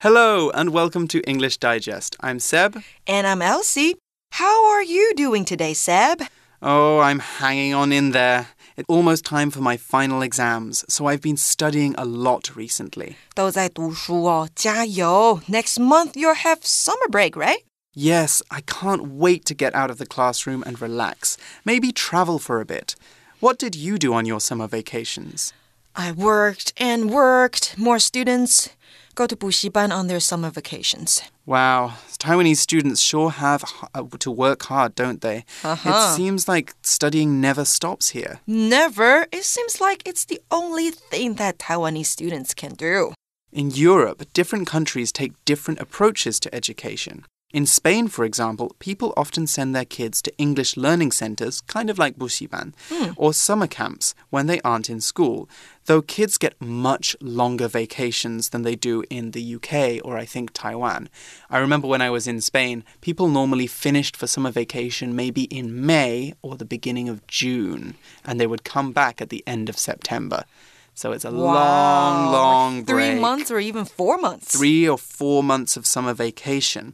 Hello, and welcome to English Digest. I'm Seb. And I'm Elsie. How are you doing today, Seb? Oh, I'm hanging on in there. It's almost time for my final exams, so I've been studying a lot recently. 都在读书哦，加油! Next month you'll have summer break, right? Yes, I can't wait to get out of the classroom and relax. Maybe travel for a bit. What did you do on your summer vacations? I worked and worked. More students go to Bushiban on their summer vacations. Wow, Taiwanese students sure have uh, to work hard, don't they? Uh -huh. It seems like studying never stops here. Never. It seems like it's the only thing that Taiwanese students can do. In Europe, different countries take different approaches to education. In Spain, for example, people often send their kids to English learning centers, kind of like Bushiban, mm. or summer camps when they aren't in school, though kids get much longer vacations than they do in the UK or I think Taiwan. I remember when I was in Spain, people normally finished for summer vacation maybe in May or the beginning of June, and they would come back at the end of September. So it's a wow. long, long like Three break. months or even four months. Three or four months of summer vacation.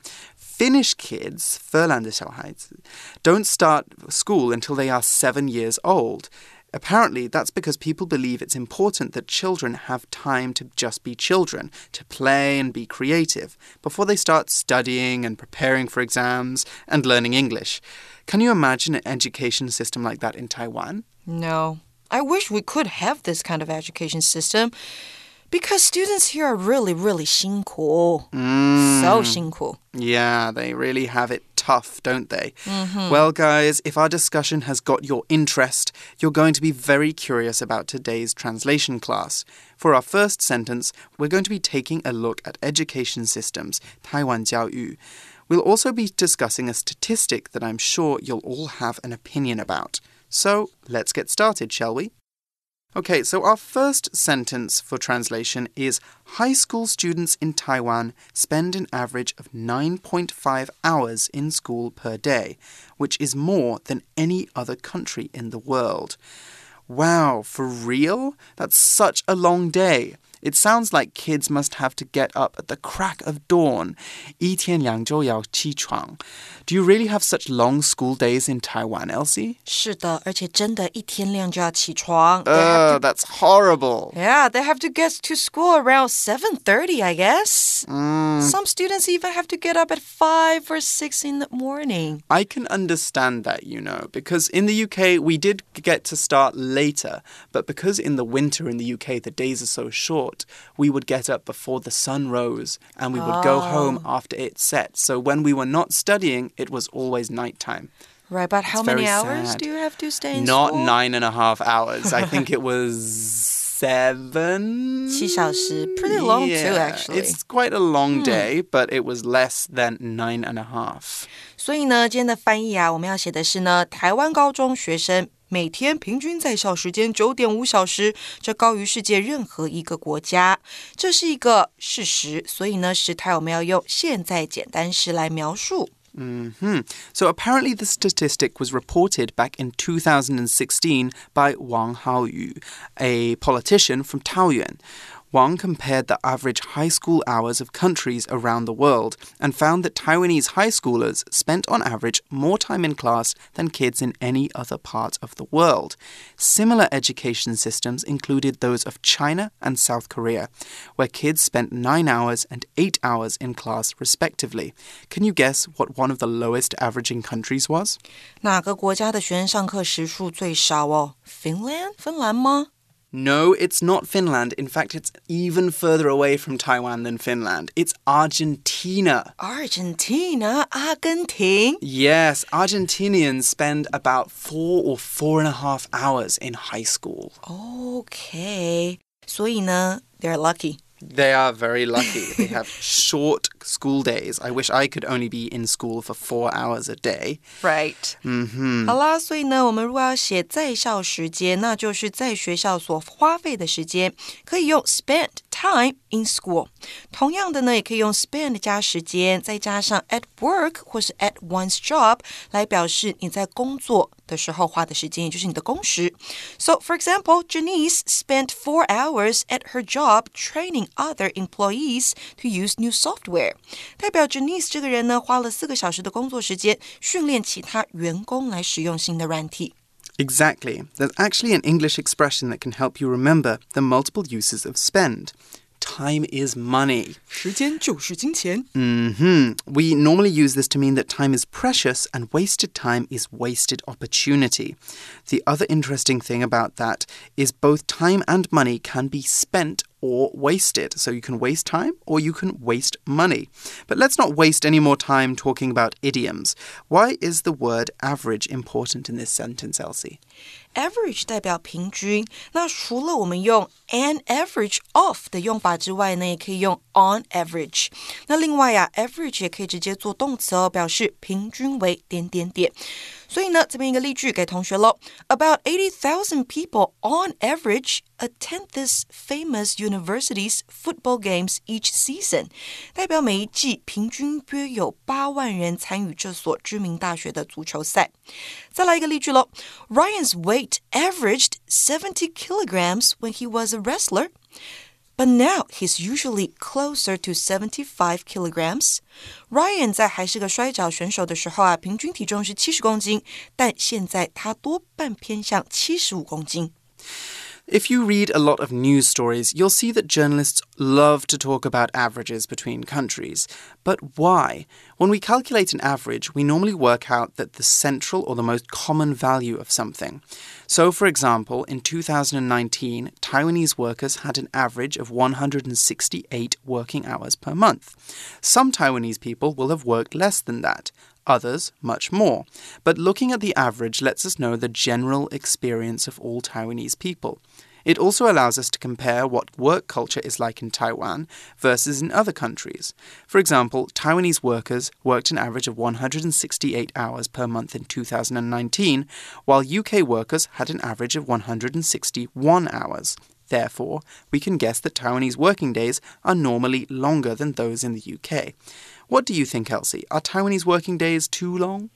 Finnish kids, Furlandishauheit, don't start school until they are seven years old. Apparently, that's because people believe it's important that children have time to just be children, to play and be creative, before they start studying and preparing for exams and learning English. Can you imagine an education system like that in Taiwan? No. I wish we could have this kind of education system Because students here are really, really 辛苦. Mm. So 辛苦. Yeah, they really have it tough, don't they? Mm -hmm. Well, guys, if our discussion has got your interest, you're going to be very curious about today's translation class. For our first sentence, we're going to be taking a look at education systems, Taiwan Jiaoyu. We'll also be discussing a statistic that I'm sure you'll all have an opinion about. So, let's get started, shall we? Okay, so our first sentence for translation is High school students in Taiwan spend an average of 9.5 hours in school per day, which is more than any other country in the world. Wow, for real? That's such a long day. It sounds like kids must have to get up at the crack of dawn. 一天两周要起床. Do you really have such long school days in Taiwan, Elsie? 是的，而且真的一天亮就要起床。 Uh, that's horrible. Yeah, they have to get to school around 7:30, I guess. Mm. Some students even have to get up at 5 or 6 in the morning. I can understand that, you know, because in the UK we did get to start later, but because in the winter in the UK the days are so short, we would get up before the sun rose and we would go home after it set. So when we were not studying, it was always nighttime. Right, but how It's many very hours sad. do you have to stay in Not school? nine and a half hours. I think it was seven. 七小时. Pretty long Yeah, too, actually. Hmm. It's quite a long day, but it was less than nine and a half. 所以呢，今天的翻译啊，我们要写的是呢，台湾高中学生 每天平均在校时间九点五小时，这高于世界任何一个国家，这是一个事实。所以呢，时态我们要用现在简单时来描述。hmm So apparently, the statistic was reported back in 2016 by Wang Haoyu, a politician from Taoyuan. Wang compared the average high school hours of countries around the world and found that Taiwanese high schoolers spent on average more time in class than kids in any other part of the world. Similar education systems included those of China and South Korea, where kids spent 9 hours and 8 hours in class respectively. Can you guess what one of the lowest averaging countries was? 哪个国家的学生上课时数最少哦？Finland，芬兰吗？ No, it's not Finland. In fact, it's even further away from Taiwan than Finland. It's Argentina. Argentina，阿根廷。 Yes, Argentinians spend about four or four and a half hours in high school. OK，所以呢，they're lucky。 They are very lucky. they have short school days. I wish I could only be in school for four hours a day. Right. 嗯哼。好啦，所以呢，我们如果要写在校时间，那就是在学校所花费的时间，可以用 spent time in school。同样的呢，也可以用 spend 加时间，再加上 at work 或是 at one's job 来表示你在工作的时候花的时间，也就是你的工时。So, for example, Janice spent four hours at her job training other employees to use new software。 代表 Janice 这个人呢，花了四个小时的工作时间训练其他员工来使用新的软体。Exactly. There's actually an English expression that can help you remember the multiple uses of spend. Time is money. 时间就是金钱。 hmm We normally use this to mean that time is precious and wasted time is wasted opportunity. The other interesting thing about that is both time and money can be spent or waste it. So you can waste time or you can waste money. But let's not waste any more time talking about idioms. Why is the word average important in this sentence, Elsie? average 代表平均，那除了我们用 an average of 的用法之外呢，也可以用 on average。那另外呀，average 也可以直接做动词哦，表示平均为点点点。所以呢，这边一个例句给同学喽。About eighty thousand people on average attend this famous university's football games each season，代表每一季平均约有八万人参与这所知名大学的足球赛。再来一个例句喽。Ryan's weight averaged seventy kilograms when he was a wrestler. But now he's usually closer to seventy-five kilograms. Ryan 在还是个摔跤选手的时候啊，平均体重是七十公斤，但现在他多半偏向七十五公斤。 If you read a lot of news stories, you'll see that journalists love to talk about averages between countries. But why? When we calculate an average, we normally work out that the central or the most common value of something. So, for example, in 2019, Taiwanese workers had an average of 168 working hours per month. Some Taiwanese people will have worked less than that others much more. But looking at the average lets us know the general experience of all Taiwanese people. It also allows us to compare what work culture is like in Taiwan versus in other countries. For example, Taiwanese workers worked an average of 168 hours per month in 2019, while UK workers had an average of 161 hours. Therefore, we can guess that Taiwanese working days are normally longer than those in the UK. What do you think, Elsie? Are Taiwanese working days too long?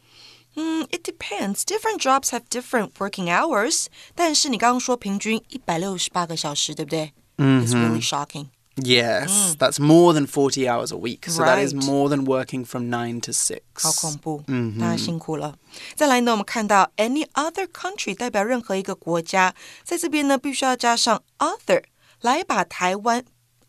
Mm, it depends. Different jobs have different working hours. 但是你刚刚说平均一百六十八个小时，对不对、It's really shocking. Yes, that's more than 40 hours a week. So that is Right. more than working from 9 to 6. 好恐怖，大家辛苦了。再来呢，我们看到 any other country 代表任何一个国家，在这边呢必须要加上 other 来把台湾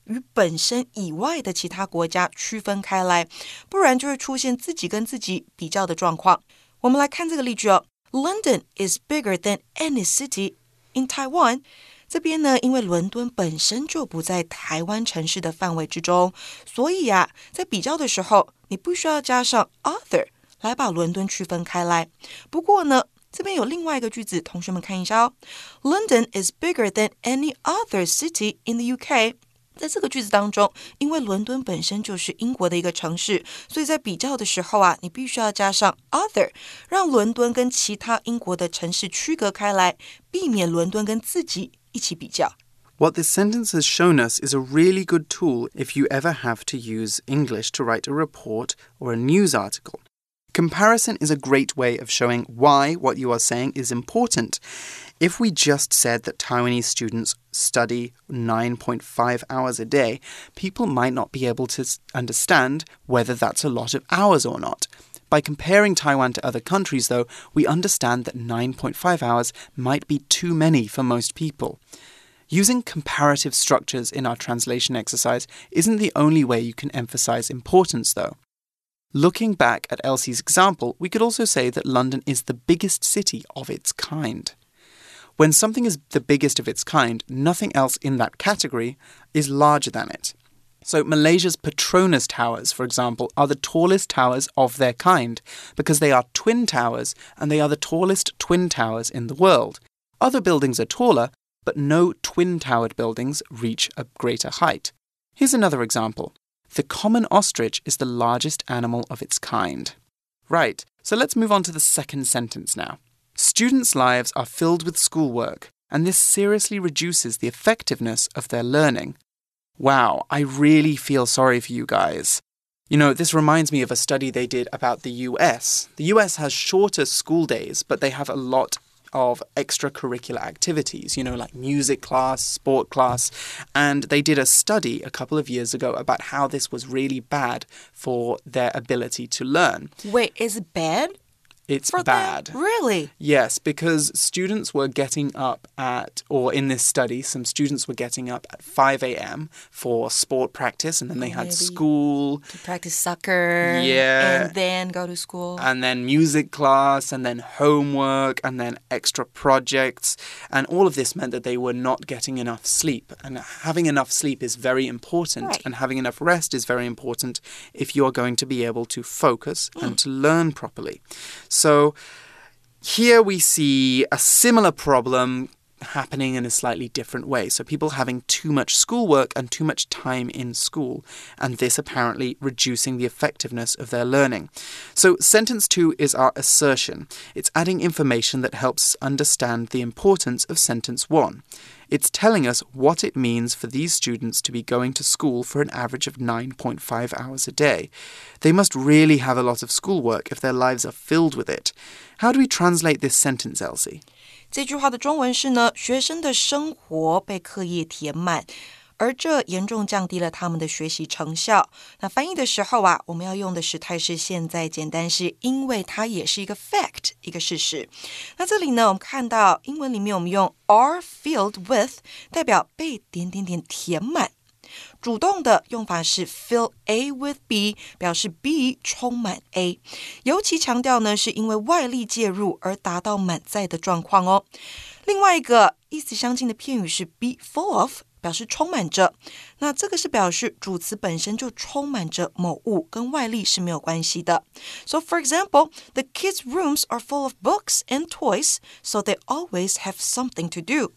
与本身以外的其他国家区分开来，不然就会出现自己跟自己比较的状况。 我们来看这个例句哦，London is bigger than any city in Taiwan。这边呢，因为伦敦本身就不在台湾城市的范围之中，所以呀、在比较的时候，你不需要加上 other 来把伦敦区分开来。不过呢，这边有另外一个句子，同学们看一下哦。London is bigger than any other city in the UK。在这个句子当中，因为伦敦本身就是英国的一个城市，所以在比较的时候啊，你必须要加上 other，让伦敦跟其他英国的城市区隔开来，避免伦敦跟自己一起比较。 What this sentence has shown us is a really good tool if you ever have to use English to write a report or a news article. Comparison is a great way of showing why what you are saying is important. If we just said that Taiwanese students study 9.5 hours a day, people might not be able to understand whether that's a lot of hours or not. By comparing Taiwan to other countries, though, we understand that 9.5 hours might be too many for most people. Using comparative structures in our translation exercise isn't the only way you can emphasize importance, though. Looking back at Elsie's example, we could also say that London is the biggest city of its kind. When something is the biggest of its kind, nothing else in that category is larger than it. So, Malaysia's Petronas Towers, for example, are the tallest towers of their kind because they are twin towers and they are the tallest twin towers in the world. Other buildings are taller, but no twin towered buildings reach a greater height. Here's another example The common ostrich is the largest animal of its kind. Right, so let's move on to the second sentence now. Students' lives are filled with schoolwork, and this seriously reduces the effectiveness of their learning. Wow, I really feel sorry for you guys. You know, this reminds me of a study they did about the US. The US has shorter school days, but they have a lot of extracurricular activities, you know, like music class, sport class. And they did a study a couple of years ago about how this was really bad for their ability to learn. Wait, is it bad? It's for bad. Them? Really? Yes, because students were getting up at, or in this study, some students were getting up at 5 a.m. for sport practice, and then they had Maybe school. To practice soccer. Yeah. And then go to school. And then music class, and then homework, and then extra projects. And all of this meant that they were not getting enough sleep. And having enough sleep is very important, Right. and having enough rest is very important if you're going to be able to focus and mm. to learn properly. So here we see a similar problem happening in a slightly different way. So people having too much schoolwork and too much time in school, and this apparently reducing the effectiveness of their learning. So sentence two is our assertion. It's adding information that helps us understand the importance of sentence one. It's telling us what it means for these students to be going to school for an average of 9.5 hours a day. They must really have a lot of schoolwork if their lives are filled with it. How do we translate this sentence, Elsie? 这句话的中文是呢，学生的生活被课业填满。 而这严重降低了他们的学习成效。那翻译的时候啊，我们要用的时态是现在简单式，因为它也是一个 fact，一个事实。那这里呢，我们看到英文里面我们用 are filled with，代表被点点点填满。主动的用法是 fill A with B，表示 B 充满 A。尤其强调呢，是因为外力介入而达到满载的状况哦。另外一个意思相近的片语是 be full of。表示充满着，那这个是表示主词本身就充满着某物，跟外力是没有关系的。So, for example, the kids' rooms are full of books and toys, so they always have something to do.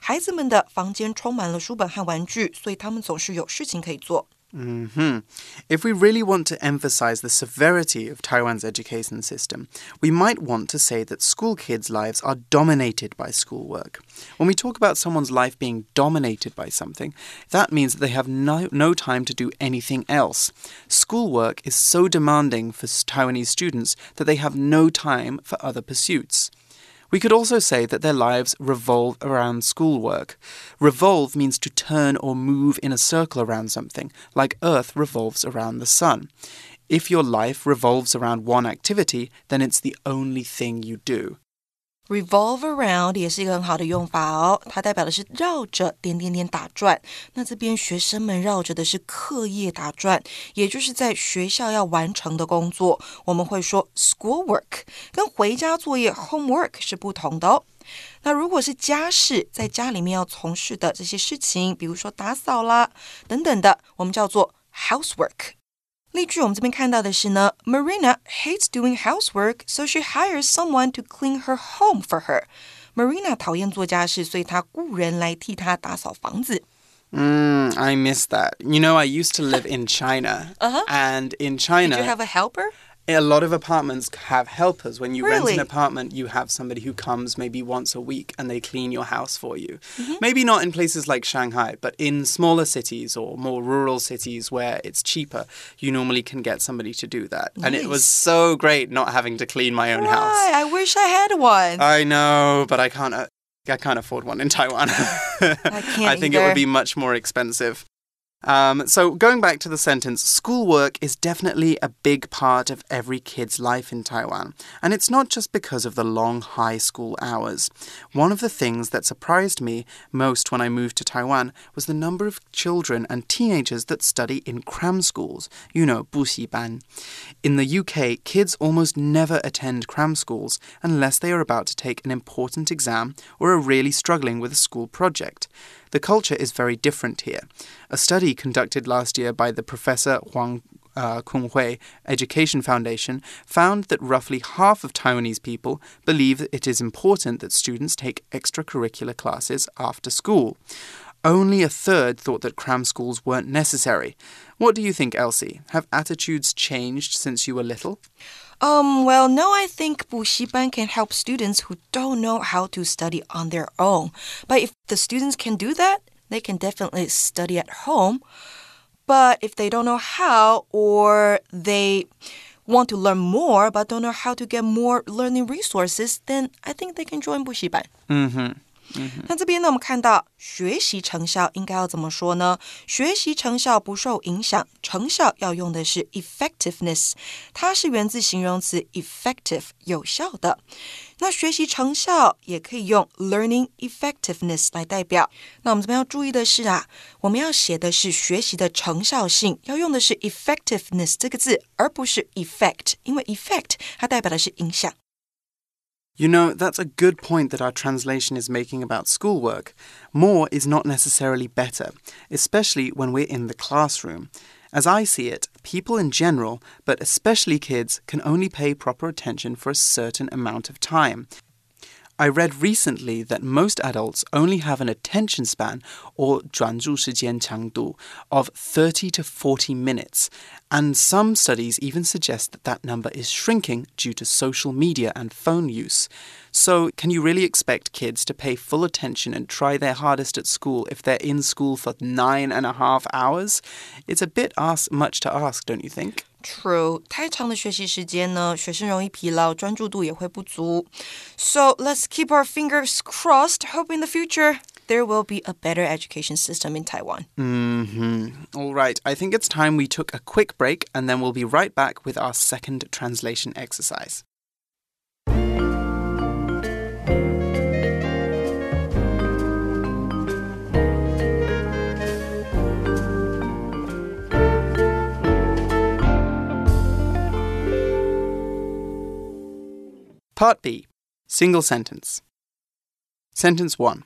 孩子们的房间充满了书本和玩具，所以他们总是有事情可以做。Hmm If we really want to emphasize the severity of Taiwan's education system, we might want to say that school kids' lives are dominated by schoolwork. When we talk about someone's life being dominated by something, that means that they have no, no time to do anything else. Schoolwork is so demanding for Taiwanese students that they have no time for other pursuits. We could also say that their lives revolve around schoolwork. Revolve means to turn or move in a circle around something, like Earth revolves around the sun. If your life revolves around one activity, then it's the only thing you do. Revolve around 也是一个很好的用法哦，它代表的是绕着点点点打转。那这边学生们绕着的是课业打转，也就是在学校要完成的工作。我们会说 schoolwork，跟回家作业 homework 是不同的哦。那如果是家事，在家里面要从事的这些事情，比如说打扫啦等等的，我们叫做 housework。例句我们这边看到的是呢，Marina hates doing housework, so she hires someone to clean her home for her. Marina 讨厌做家事，所以她雇人来替她打扫房子。 Mm, I miss that. You know, I used to live in China. Uh-huh. And in China, Did you have a helper? A lot of apartments have helpers. When you rent an apartment, you have somebody who comes maybe once a week and they clean your house for you. Mm-hmm. Maybe not in places like Shanghai, but in smaller cities or more rural cities where it's cheaper, you normally can get somebody to do that. And it was so great not having to clean my own Why? house. I wish I had one. I know, but I can't. Uh, I can't afford one in Taiwan. I can't I think it would be much more expensive. Um, so, going back to the sentence, schoolwork is definitely a big part of every kid's life in Taiwan. And it's not just because of the long high school hours. One of the things that surprised me most when I moved to Taiwan was the number of children and teenagers that study in cram schools, you know, 补习班. In the UK, kids almost never attend cram schools unless they are about to take an important exam or are really struggling with a school project. The culture is very different here. A study conducted last year by the Professor Huang uh, Kun-huei Education Foundation found that roughly half of Taiwanese people believe it is important that students take extracurricular classes after school. Only a third thought that cram schools weren't necessary. What do you think, Elsie? Have attitudes changed since you were little? Um, well, no, I think Bushiban can help students who don't know how to study on their own. But if the students can do that, they can definitely study at home. But if they don't know how or they want to learn more but don't know how to get more learning resources, then I think they can join Bushiban. Mm-hmm. 那这边呢，我们看到学习成效应该要怎么说呢？学习成效不受影响，成效要用的是 effectiveness，它是源自形容词 effective，有效的。那学习成效也可以用 learning effectiveness 来代表。那我们这边要注意的是啊，我们要写的是学习的成效性，要用的是 effectiveness 这个字，而不是 effect，因为 effect 它代表的是影响。You know, that's a good point that our translation is making about schoolwork. More is not necessarily better, especially when we're in the classroom. As I see it, people in general, but especially kids, can only pay proper attention for a certain amount of time. I read recently that most adults only have an attention span, or 专注时间长度, of 30 to 40 minutes, and some studies even suggest that that number is shrinking due to social media and phone use. So, can you really expect kids to pay full attention and try their hardest at school if they're in school for nine and a half hours? It's a bit ask, much to ask, don't you think? True，太长的学习时间呢，学生容易疲劳，专注度也会不足。So let's keep our fingers crossed. Hope in the future there will be a better education system in Taiwan. Mm-hmm. All right, I think it's time we took a quick break, and then we'll be right back with our second translation exercise. Part B Single sentence. Sentence 1.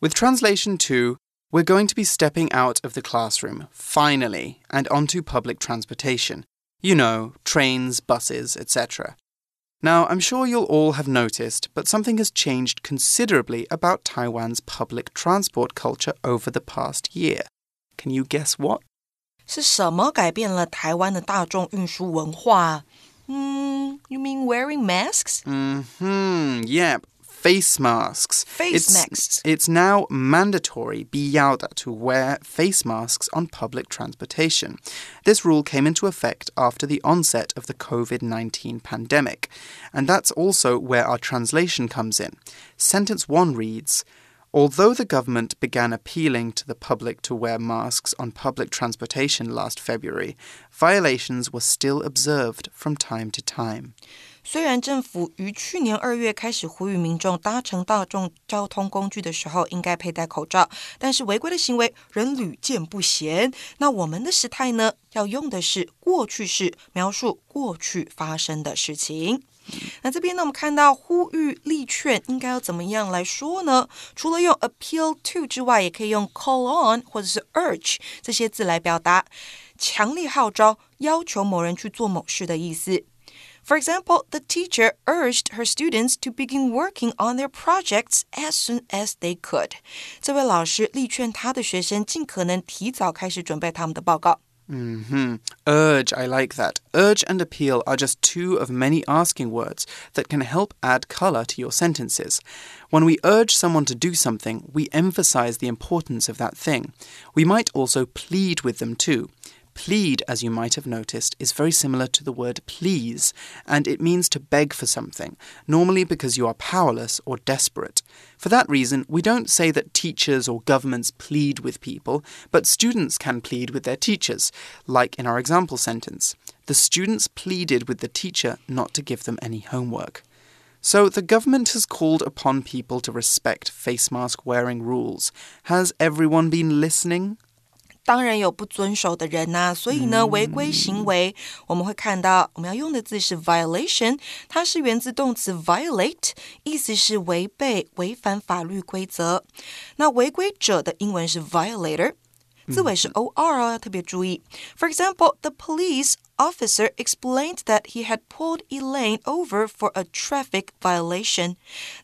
With translation 2, we're going to be stepping out of the classroom, finally, and onto public transportation. You know, trains, buses, etc. Now, I'm sure you'll all have noticed, but something has changed considerably about Taiwan's public transport culture over the past year. Can you guess what? 是什么改变了台湾的大众运输文化 ？Hmm, you mean wearing masks? Hmm, yep. Face masks. Face it's, masks. It's now mandatory, 必要的, to wear face masks on public transportation. This rule came into effect after the onset of the COVID 19 pandemic. And that's also where our translation comes in. Sentence 1 reads, Although the government began appealing to the public to wear masks on public transportation last February, violations were still observed from time to time. 虽然政府于去年二月开始呼吁民众搭乘大众交通工具的时候应该佩戴口罩，但是违规的行为仍屡见不鲜。那我们的时态呢，要用的是过去式描述过去发生的事情。 那这边呢，我们看到呼吁、力劝应该要怎么样来说呢？除了用 appeal to 之外，也可以用 call on 或者是 urge 这些字来表达强烈号召、要求某人去做某事的意思。For example, the teacher urged her students to begin working on their projects as soon as they could. 这位老师力劝他的学生尽可能提早开始准备他们的报告。Hmm Urge, I like that. Urge and appeal are just two of many asking words that can help add color to your sentences. When we urge someone to do something, we emphasize the importance of that thing. We might also plead with them too. Plead, as you might have noticed, is very similar to the word please, and it means to beg for something, normally because you are powerless or desperate. For that reason, we don't say that teachers or governments plead with people, but students can plead with their teachers, like in our example sentence. The students pleaded with the teacher not to give them any homework. So, the government has called upon people to respect face mask wearing rules. Has everyone been listening? 当然有不遵守的人呐、所以呢，违规行为我们会看到，我们要用的字是 violation，它是源自动词 violate，意思是违背、违反法律规则。那违规者的英文是 violator。字尾是 o r 哦，要特别注意。For example, the police officer explained that he had pulled Elaine over for a traffic violation。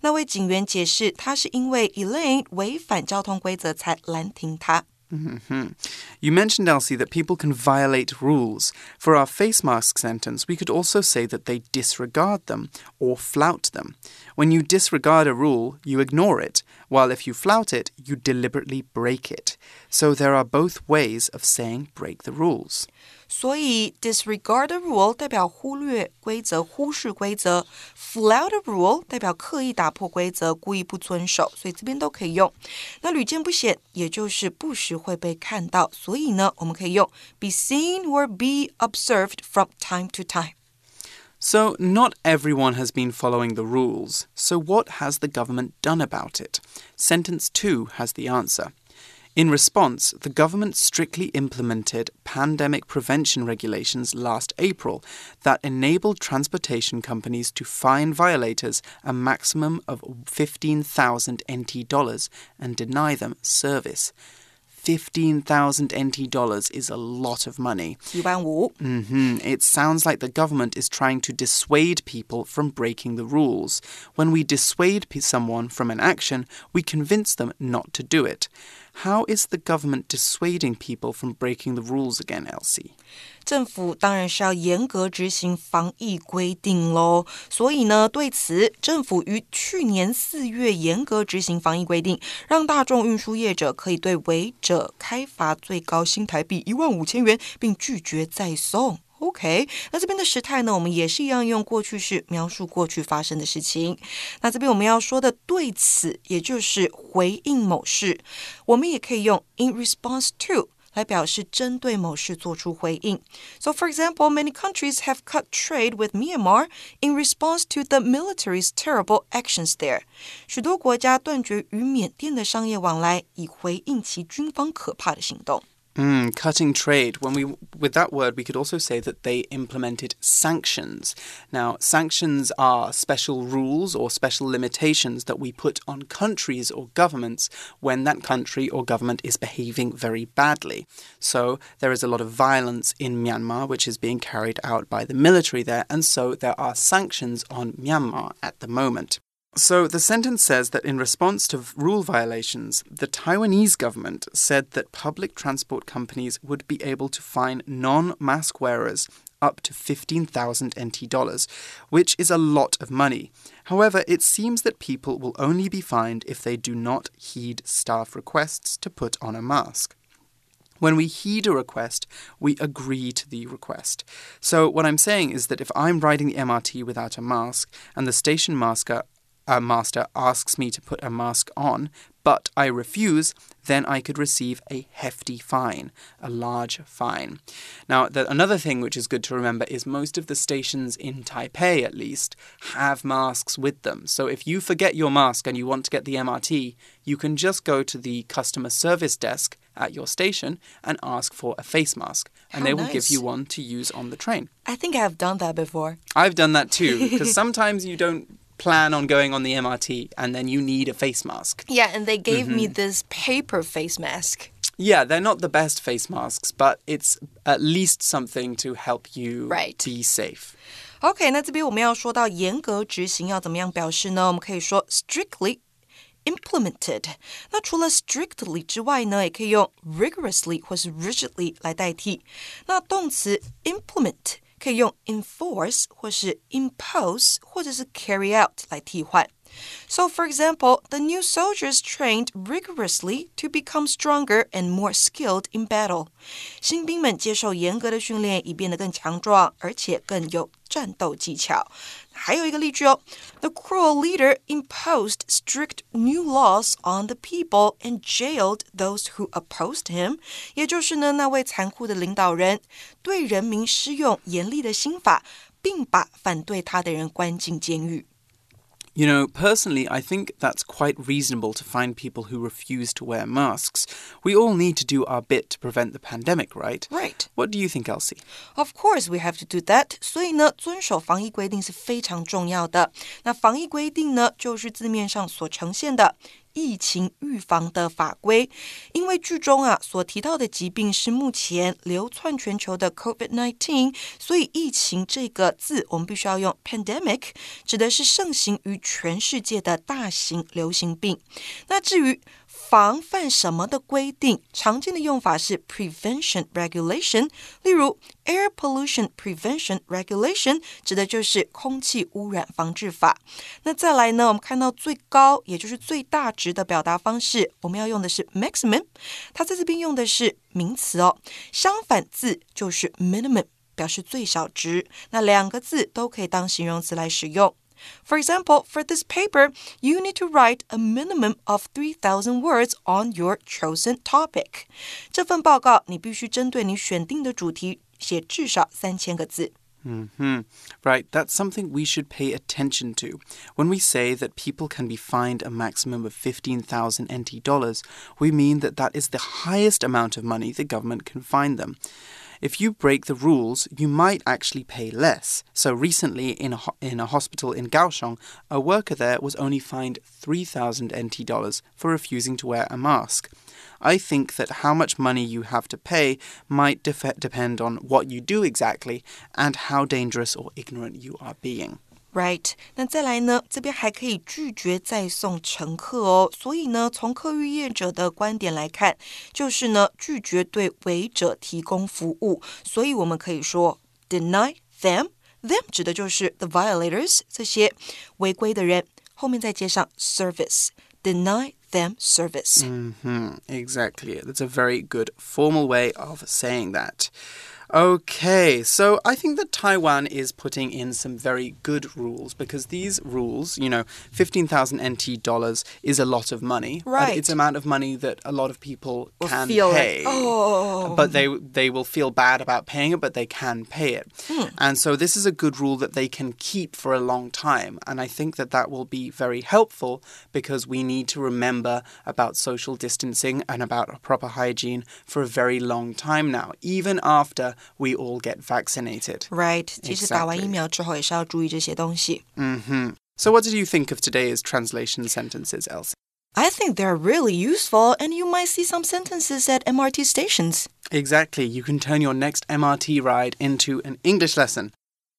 那位警员解释，他是因为 Elaine 违反交通规则才拦停他。Mm -hmm. You mentioned, Elsie, that people can violate rules. For our face mask sentence, we could also say that they disregard them or flout them. When you disregard a rule, you ignore it, while if you flout it, you deliberately break it. So there are both ways of saying break the rules. 所以 disregard a rule 代表忽略规则、忽视规则；flout a rule 代表刻意打破规则、故意不遵守。所以这边都可以用。那屡见不鲜，也就是不时会被看到。所以呢，我们可以用 be seen or be observed from time to time。So, not everyone has been following the rules. So, what has the government done about it? Sentence 2 has the answer. In response, the government strictly implemented pandemic prevention regulations last April that enabled transportation companies to fine violators a maximum of 15,000 NT dollars and deny them service. 15,000 NT dollars is a lot of money. Mm -hmm. It sounds like the government is trying to dissuade people from breaking the rules. When we dissuade someone from an action, we convince them not to do it. How is the government dissuading people from breaking the rules again, Elsie? 政府当然是要严格执行防疫规定喽。所以呢，对此，政府于去年四月严格执行防疫规定，让大众运输业者可以对违者开罚最高新台币一万五千元，并拒绝再送。OK，那这边的时态呢，我们也是一样用过去式描述过去发生的事情。那这边我们要说的对此，也就是回应某事，我们也可以用 in response to 来表示针对某事做出回应。So, for example, many countries have cut trade with Myanmar in response to the military's terrible actions there. 许多国家断绝与缅甸的商业往来，以回应其军方可怕的行动。 Mm, cutting trade. When we with that word, we could also say that they implemented sanctions. Now, sanctions are special rules or special limitations that we put on countries or governments when that country or government is behaving very badly. So there is a lot of violence in Myanmar, which is being carried out by the military there, and so there are sanctions on Myanmar at the moment. So the sentence says that in response to rule violations, the Taiwanese government said that public transport companies would be able to fine non mask wearers up to 15,000 NT dollars, which is a lot of money. However, it seems that people will only be fined if they do not heed staff requests to put on a mask. When we heed a request, we agree to the request. So, what I'm saying is that if I'm riding the MRT without a mask and the station masker a master asks me to put a mask on, but I refuse, then I could receive a hefty fine, a large fine. Now, the, another thing which is good to remember is most of the stations in Taipei, at least, have masks with them. So if you forget your mask and you want to get the MRT, you can just go to the customer service desk at your station and ask for a face mask, and How they nice. will give you one to use on the train. I think I've done that before. I've done that too, because sometimes you don't plan on going on the MRT and then you need a face mask. Yeah, and they gave mm -hmm. me mm-hmm. this paper face mask. Yeah, they're not the best face masks, but it's at least something to help you right. be safe. OK，那这边我们要说到严格执行要怎么样表示呢？我们可以说 strictly implemented。那除了 strictly 之外呢，也可以用 rigorously 或是 rigidly 来代替。那动词 implement。 可以用 enforce 或是 impose 或者是 carry out 来替换。So, for example, the new soldiers trained rigorously to become stronger and more skilled in battle. 新兵们接受严格的训练，以变得更强壮，而且更有 战斗技巧。还有一个例句哦，The cruel leader imposed strict new laws on the people and jailed those who opposed him。也就是呢，那位残酷的领导人对人民施用严厉的新法，并把反对他的人关进监狱。you know, personally, I think that's quite reasonable to find people who refuse to wear masks. We all need to do our bit to prevent the pandemic, right? Right. What do you think, Elsie? Of course, we have to do that. 所以呢，遵守防疫规定是非常重要的。那防疫规定呢，就是字面上所呈现的。 疫情预防的法规。因为剧中啊所提到的疾病是目前流窜全球的 COVID-19，所以疫情这个字我们必须要用 pandemic，指的是盛行于全世界的大型流行病。那至于防范什么的规定，常见的用法是 prevention regulation。例如，air pollution prevention regulation 指的就是空气污染防治法。那再来呢，我们看到最高，也就是最大值的表达方式，我们要用的是 maximum。它在这边用的是名词哦，相反字就是 minimum，表示最小值。那两个字都可以当形容词来使用。For example, for this paper, you need to write a minimum of 3,000 words on your chosen topic. 这份报告你必须针对你选定的主题写至少三千个字。Hmm. Right, that's something we should pay attention to. When we say that people can be fined a maximum of 15,000 NT dollars, we mean that that is the highest amount of money the government can fine them. If you break the rules, you might actually pay less. So recently, in a, in a hospital in Kaohsiung, a worker there was only fined 3,000 NT dollars for refusing to wear a mask. I think that how much money you have to pay might depend on what you do exactly and how dangerous or ignorant you are being Right，那再来呢？这边还可以拒绝再送乘客哦。所以呢，从客运业者的观点来看，就是呢拒绝对违者提供服务。所以我们可以说 deny them。them 指的就是 the violators 这些违规的人，后面再接上 service，deny them service。Mm -hmm, exactly. That's a very good formal way of saying that. Okay, so I think that Taiwan is putting in some very good rules because these rules, you know, 15,000 NT dollars is a lot of money. Right. It's an amount of money that a lot of people will can pay. Like, oh. But they they will feel bad about paying it, but they can pay it. Hmm. And so this is a good rule that they can keep for a long time. And I think that that will be very helpful because we need to remember about social distancing and about proper hygiene for a very long time now, even after we all get vaccinated. Right. Exactly. Mm-hmm. So, what did you think of today's translation sentences, Elsie? I think they're really useful, and you might see some sentences at MRT stations. Exactly. You can turn your next MRT ride into an English lesson.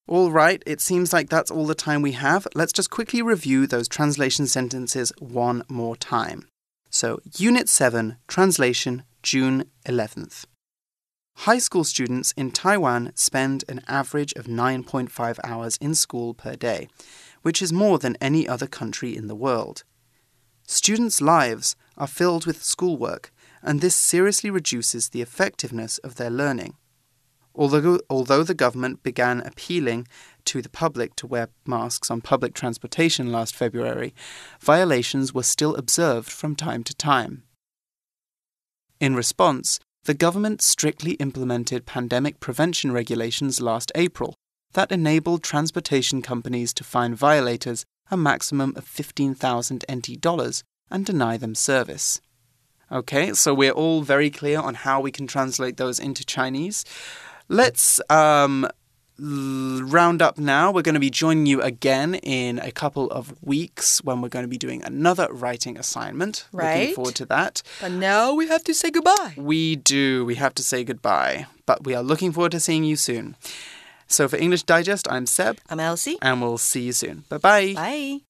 All right, it seems like that's all the time we have. Let's just quickly review those translation sentences one more time. So, Unit 7, Translation, June 11th. High school students in Taiwan spend an average of 9.5 hours in school per day, which is more than any other country in the world. Students' lives are filled with schoolwork, and this seriously reduces the effectiveness of their learning. Although, although the government began appealing to the public to wear masks on public transportation last February, violations were still observed from time to time. In response, the government strictly implemented pandemic prevention regulations last April that enabled transportation companies to fine violators a maximum of 15,000 NT dollars and deny them service. Okay, so we're all very clear on how we can translate those into Chinese. Let's um, round up now. We're going to be joining you again in a couple of weeks when we're going to be doing another writing assignment. Right. Looking forward to that. But now we have to say goodbye. We do. We have to say goodbye. But we are looking forward to seeing you soon. So for English Digest, I'm Seb. I'm Elsie. And we'll see you soon. Bye-bye. Bye.